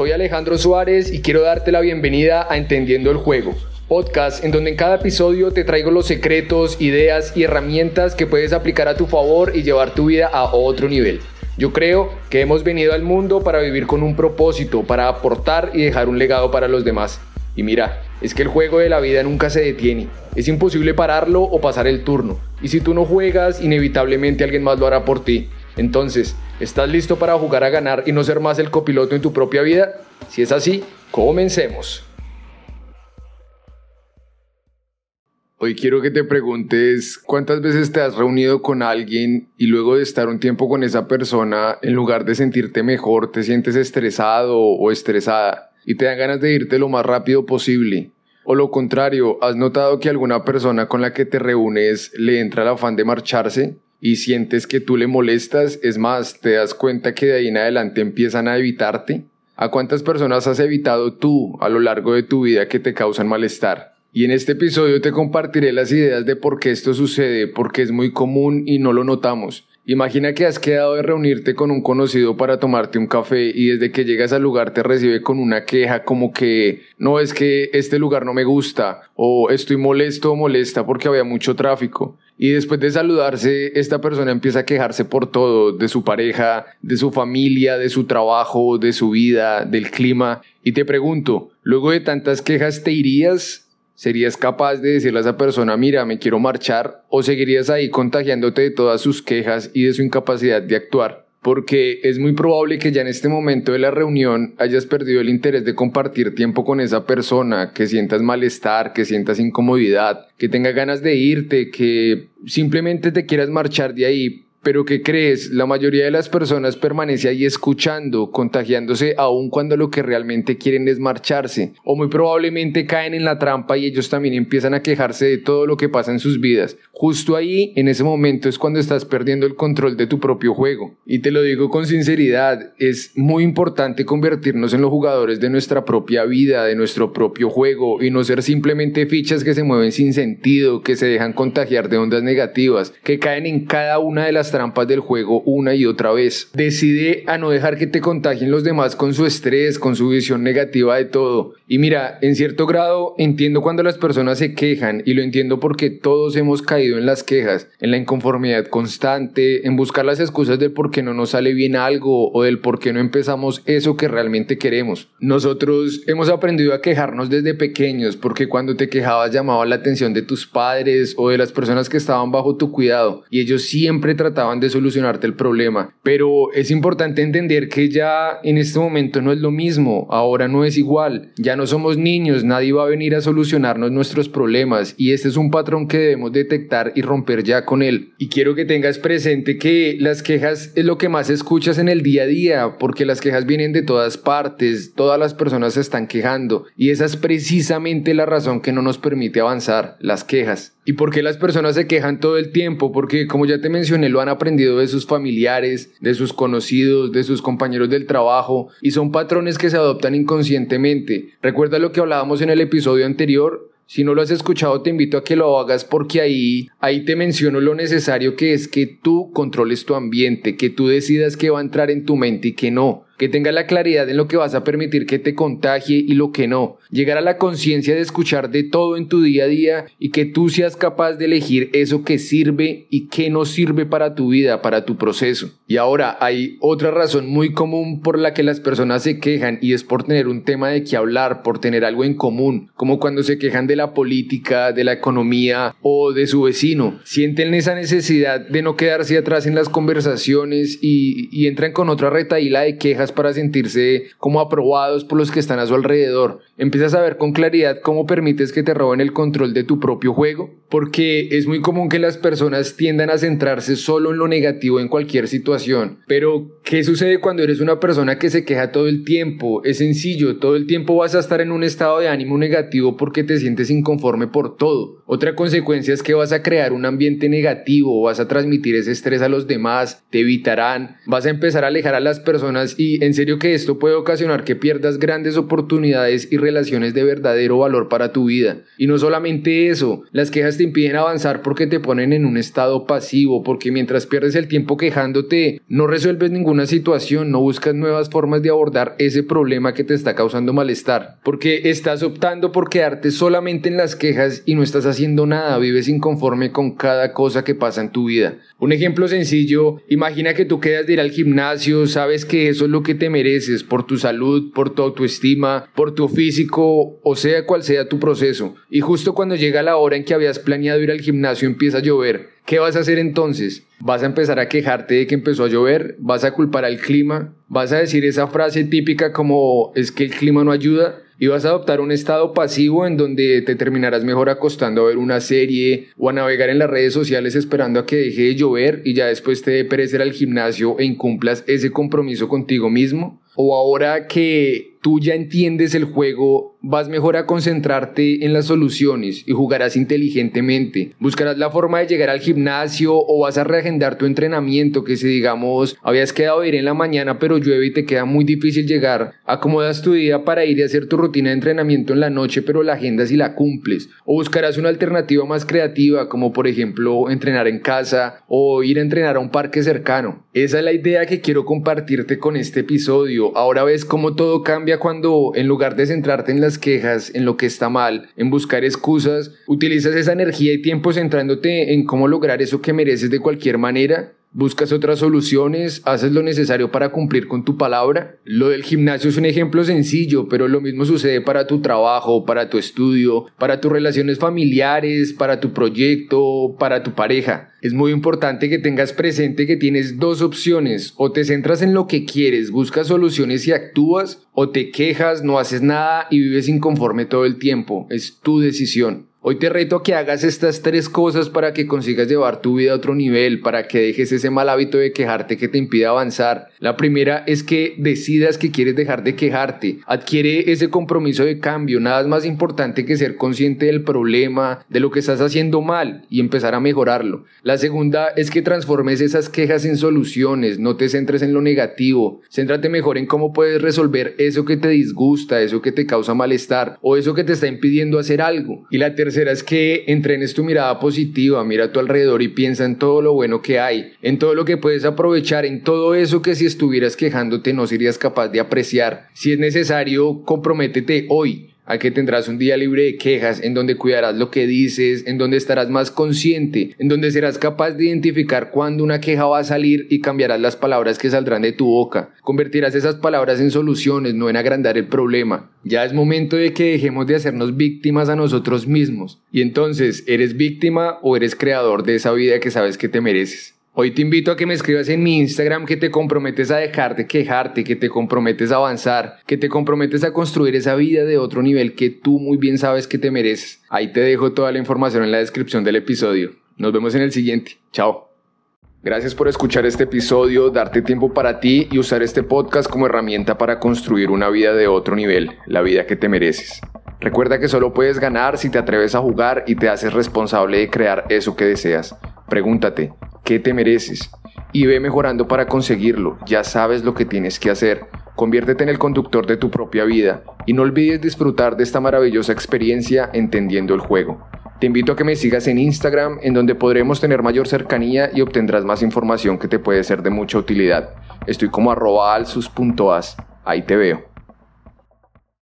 Soy Alejandro Suárez y quiero darte la bienvenida a Entendiendo el Juego, podcast en donde en cada episodio te traigo los secretos, ideas y herramientas que puedes aplicar a tu favor y llevar tu vida a otro nivel. Yo creo que hemos venido al mundo para vivir con un propósito, para aportar y dejar un legado para los demás. Y mira, es que el juego de la vida nunca se detiene. Es imposible pararlo o pasar el turno. Y si tú no juegas, inevitablemente alguien más lo hará por ti. Entonces, ¿estás listo para jugar a ganar y no ser más el copiloto en tu propia vida? Si es así, comencemos. Hoy quiero que te preguntes cuántas veces te has reunido con alguien y luego de estar un tiempo con esa persona, en lugar de sentirte mejor, te sientes estresado o estresada y te dan ganas de irte lo más rápido posible. O lo contrario, ¿has notado que alguna persona con la que te reúnes le entra el afán de marcharse? Y sientes que tú le molestas, es más, te das cuenta que de ahí en adelante empiezan a evitarte. ¿A cuántas personas has evitado tú a lo largo de tu vida que te causan malestar? Y en este episodio te compartiré las ideas de por qué esto sucede, porque es muy común y no lo notamos. Imagina que has quedado de reunirte con un conocido para tomarte un café y desde que llegas al lugar te recibe con una queja como que no es que este lugar no me gusta o estoy molesto o molesta porque había mucho tráfico. Y después de saludarse, esta persona empieza a quejarse por todo, de su pareja, de su familia, de su trabajo, de su vida, del clima. Y te pregunto, luego de tantas quejas, ¿te irías? ¿Serías capaz de decirle a esa persona, mira, me quiero marchar? ¿O seguirías ahí contagiándote de todas sus quejas y de su incapacidad de actuar? Porque es muy probable que ya en este momento de la reunión hayas perdido el interés de compartir tiempo con esa persona, que sientas malestar, que sientas incomodidad, que tenga ganas de irte, que simplemente te quieras marchar de ahí pero ¿qué crees? La mayoría de las personas permanece ahí escuchando, contagiándose aun cuando lo que realmente quieren es marcharse. O muy probablemente caen en la trampa y ellos también empiezan a quejarse de todo lo que pasa en sus vidas. Justo ahí, en ese momento, es cuando estás perdiendo el control de tu propio juego. Y te lo digo con sinceridad, es muy importante convertirnos en los jugadores de nuestra propia vida, de nuestro propio juego, y no ser simplemente fichas que se mueven sin sentido, que se dejan contagiar de ondas negativas, que caen en cada una de las trampas del juego una y otra vez. Decide a no dejar que te contagien los demás con su estrés, con su visión negativa de todo. Y mira, en cierto grado entiendo cuando las personas se quejan y lo entiendo porque todos hemos caído en las quejas, en la inconformidad constante, en buscar las excusas del por qué no nos sale bien algo o del por qué no empezamos eso que realmente queremos. Nosotros hemos aprendido a quejarnos desde pequeños porque cuando te quejabas llamaba la atención de tus padres o de las personas que estaban bajo tu cuidado y ellos siempre trataban de solucionarte el problema. Pero es importante entender que ya en este momento no es lo mismo, ahora no es igual, ya no somos niños, nadie va a venir a solucionarnos nuestros problemas y este es un patrón que debemos detectar y romper ya con él. Y quiero que tengas presente que las quejas es lo que más escuchas en el día a día, porque las quejas vienen de todas partes, todas las personas se están quejando y esa es precisamente la razón que no nos permite avanzar, las quejas. ¿Y por qué las personas se quejan todo el tiempo? Porque como ya te mencioné, lo han aprendido de sus familiares, de sus conocidos, de sus compañeros del trabajo y son patrones que se adoptan inconscientemente. Recuerda lo que hablábamos en el episodio anterior, si no lo has escuchado, te invito a que lo hagas porque ahí, ahí te menciono lo necesario que es que tú controles tu ambiente, que tú decidas qué va a entrar en tu mente y qué no que tengas la claridad en lo que vas a permitir que te contagie y lo que no, llegar a la conciencia de escuchar de todo en tu día a día y que tú seas capaz de elegir eso que sirve y que no sirve para tu vida, para tu proceso. Y ahora hay otra razón muy común por la que las personas se quejan y es por tener un tema de qué hablar, por tener algo en común, como cuando se quejan de la política, de la economía o de su vecino. Sienten esa necesidad de no quedarse atrás en las conversaciones y, y entran con otra retaíla de quejas para sentirse como aprobados por los que están a su alrededor. Empiezas a ver con claridad cómo permites que te roben el control de tu propio juego, porque es muy común que las personas tiendan a centrarse solo en lo negativo en cualquier situación. Pero, ¿qué sucede cuando eres una persona que se queja todo el tiempo? Es sencillo, todo el tiempo vas a estar en un estado de ánimo negativo porque te sientes inconforme por todo Otra consecuencia es que vas a crear un ambiente negativo, vas a transmitir ese estrés a los demás, te evitarán, vas a empezar a alejar a las personas y en serio que esto puede ocasionar que pierdas grandes oportunidades y relaciones de verdadero valor para tu vida. Y no solamente eso, las quejas te impiden avanzar porque te ponen en un estado pasivo, porque mientras pierdes el tiempo quejándote, no resuelves ninguna situación, no buscas nuevas formas de abordar ese problema que te está causando malestar, porque estás optando por quedarte solamente en las quejas y no estás haciendo nada, vives inconforme con cada cosa que pasa en tu vida. Un ejemplo sencillo, imagina que tú quedas de ir al gimnasio, sabes que eso es lo que te mereces por tu salud, por tu autoestima, por tu físico, o sea cual sea tu proceso. Y justo cuando llega la hora en que habías planeado ir al gimnasio empieza a llover. ¿Qué vas a hacer entonces? ¿Vas a empezar a quejarte de que empezó a llover? ¿Vas a culpar al clima? ¿Vas a decir esa frase típica como es que el clima no ayuda? Y vas a adoptar un estado pasivo en donde te terminarás mejor acostando a ver una serie o a navegar en las redes sociales esperando a que deje de llover y ya después te dé perecer al gimnasio e incumplas ese compromiso contigo mismo. O ahora que tú ya entiendes el juego, vas mejor a concentrarte en las soluciones y jugarás inteligentemente. Buscarás la forma de llegar al gimnasio o vas a reagendar tu entrenamiento que si digamos habías quedado ir en la mañana pero llueve y te queda muy difícil llegar. Acomodas tu día para ir a hacer tu rutina de entrenamiento en la noche pero la agenda si la cumples. O buscarás una alternativa más creativa como por ejemplo entrenar en casa o ir a entrenar a un parque cercano. Esa es la idea que quiero compartirte con este episodio. Ahora ves cómo todo cambia cuando en lugar de centrarte en las quejas, en lo que está mal, en buscar excusas, utilizas esa energía y tiempo centrándote en cómo lograr eso que mereces de cualquier manera buscas otras soluciones, haces lo necesario para cumplir con tu palabra. Lo del gimnasio es un ejemplo sencillo, pero lo mismo sucede para tu trabajo, para tu estudio, para tus relaciones familiares, para tu proyecto, para tu pareja. Es muy importante que tengas presente que tienes dos opciones, o te centras en lo que quieres, buscas soluciones y actúas, o te quejas, no haces nada y vives inconforme todo el tiempo. Es tu decisión. Hoy te reto a que hagas estas tres cosas para que consigas llevar tu vida a otro nivel, para que dejes ese mal hábito de quejarte que te impide avanzar. La primera es que decidas que quieres dejar de quejarte. Adquiere ese compromiso de cambio. Nada es más importante que ser consciente del problema, de lo que estás haciendo mal y empezar a mejorarlo. La segunda es que transformes esas quejas en soluciones. No te centres en lo negativo. Céntrate mejor en cómo puedes resolver eso que te disgusta, eso que te causa malestar o eso que te está impidiendo hacer algo. Y la tercera que entrenes tu mirada positiva, mira a tu alrededor y piensa en todo lo bueno que hay, en todo lo que puedes aprovechar, en todo eso que si estuvieras quejándote no serías capaz de apreciar. Si es necesario, comprométete hoy a que tendrás un día libre de quejas, en donde cuidarás lo que dices, en donde estarás más consciente, en donde serás capaz de identificar cuándo una queja va a salir y cambiarás las palabras que saldrán de tu boca. Convertirás esas palabras en soluciones, no en agrandar el problema. Ya es momento de que dejemos de hacernos víctimas a nosotros mismos. Y entonces, ¿eres víctima o eres creador de esa vida que sabes que te mereces? Hoy te invito a que me escribas en mi Instagram que te comprometes a dejar de quejarte, que te comprometes a avanzar, que te comprometes a construir esa vida de otro nivel que tú muy bien sabes que te mereces. Ahí te dejo toda la información en la descripción del episodio. Nos vemos en el siguiente. Chao. Gracias por escuchar este episodio, darte tiempo para ti y usar este podcast como herramienta para construir una vida de otro nivel, la vida que te mereces. Recuerda que solo puedes ganar si te atreves a jugar y te haces responsable de crear eso que deseas. Pregúntate, ¿qué te mereces? Y ve mejorando para conseguirlo. Ya sabes lo que tienes que hacer. Conviértete en el conductor de tu propia vida y no olvides disfrutar de esta maravillosa experiencia entendiendo el juego. Te invito a que me sigas en Instagram, en donde podremos tener mayor cercanía y obtendrás más información que te puede ser de mucha utilidad. Estoy como arroba alsus.as. Ahí te veo.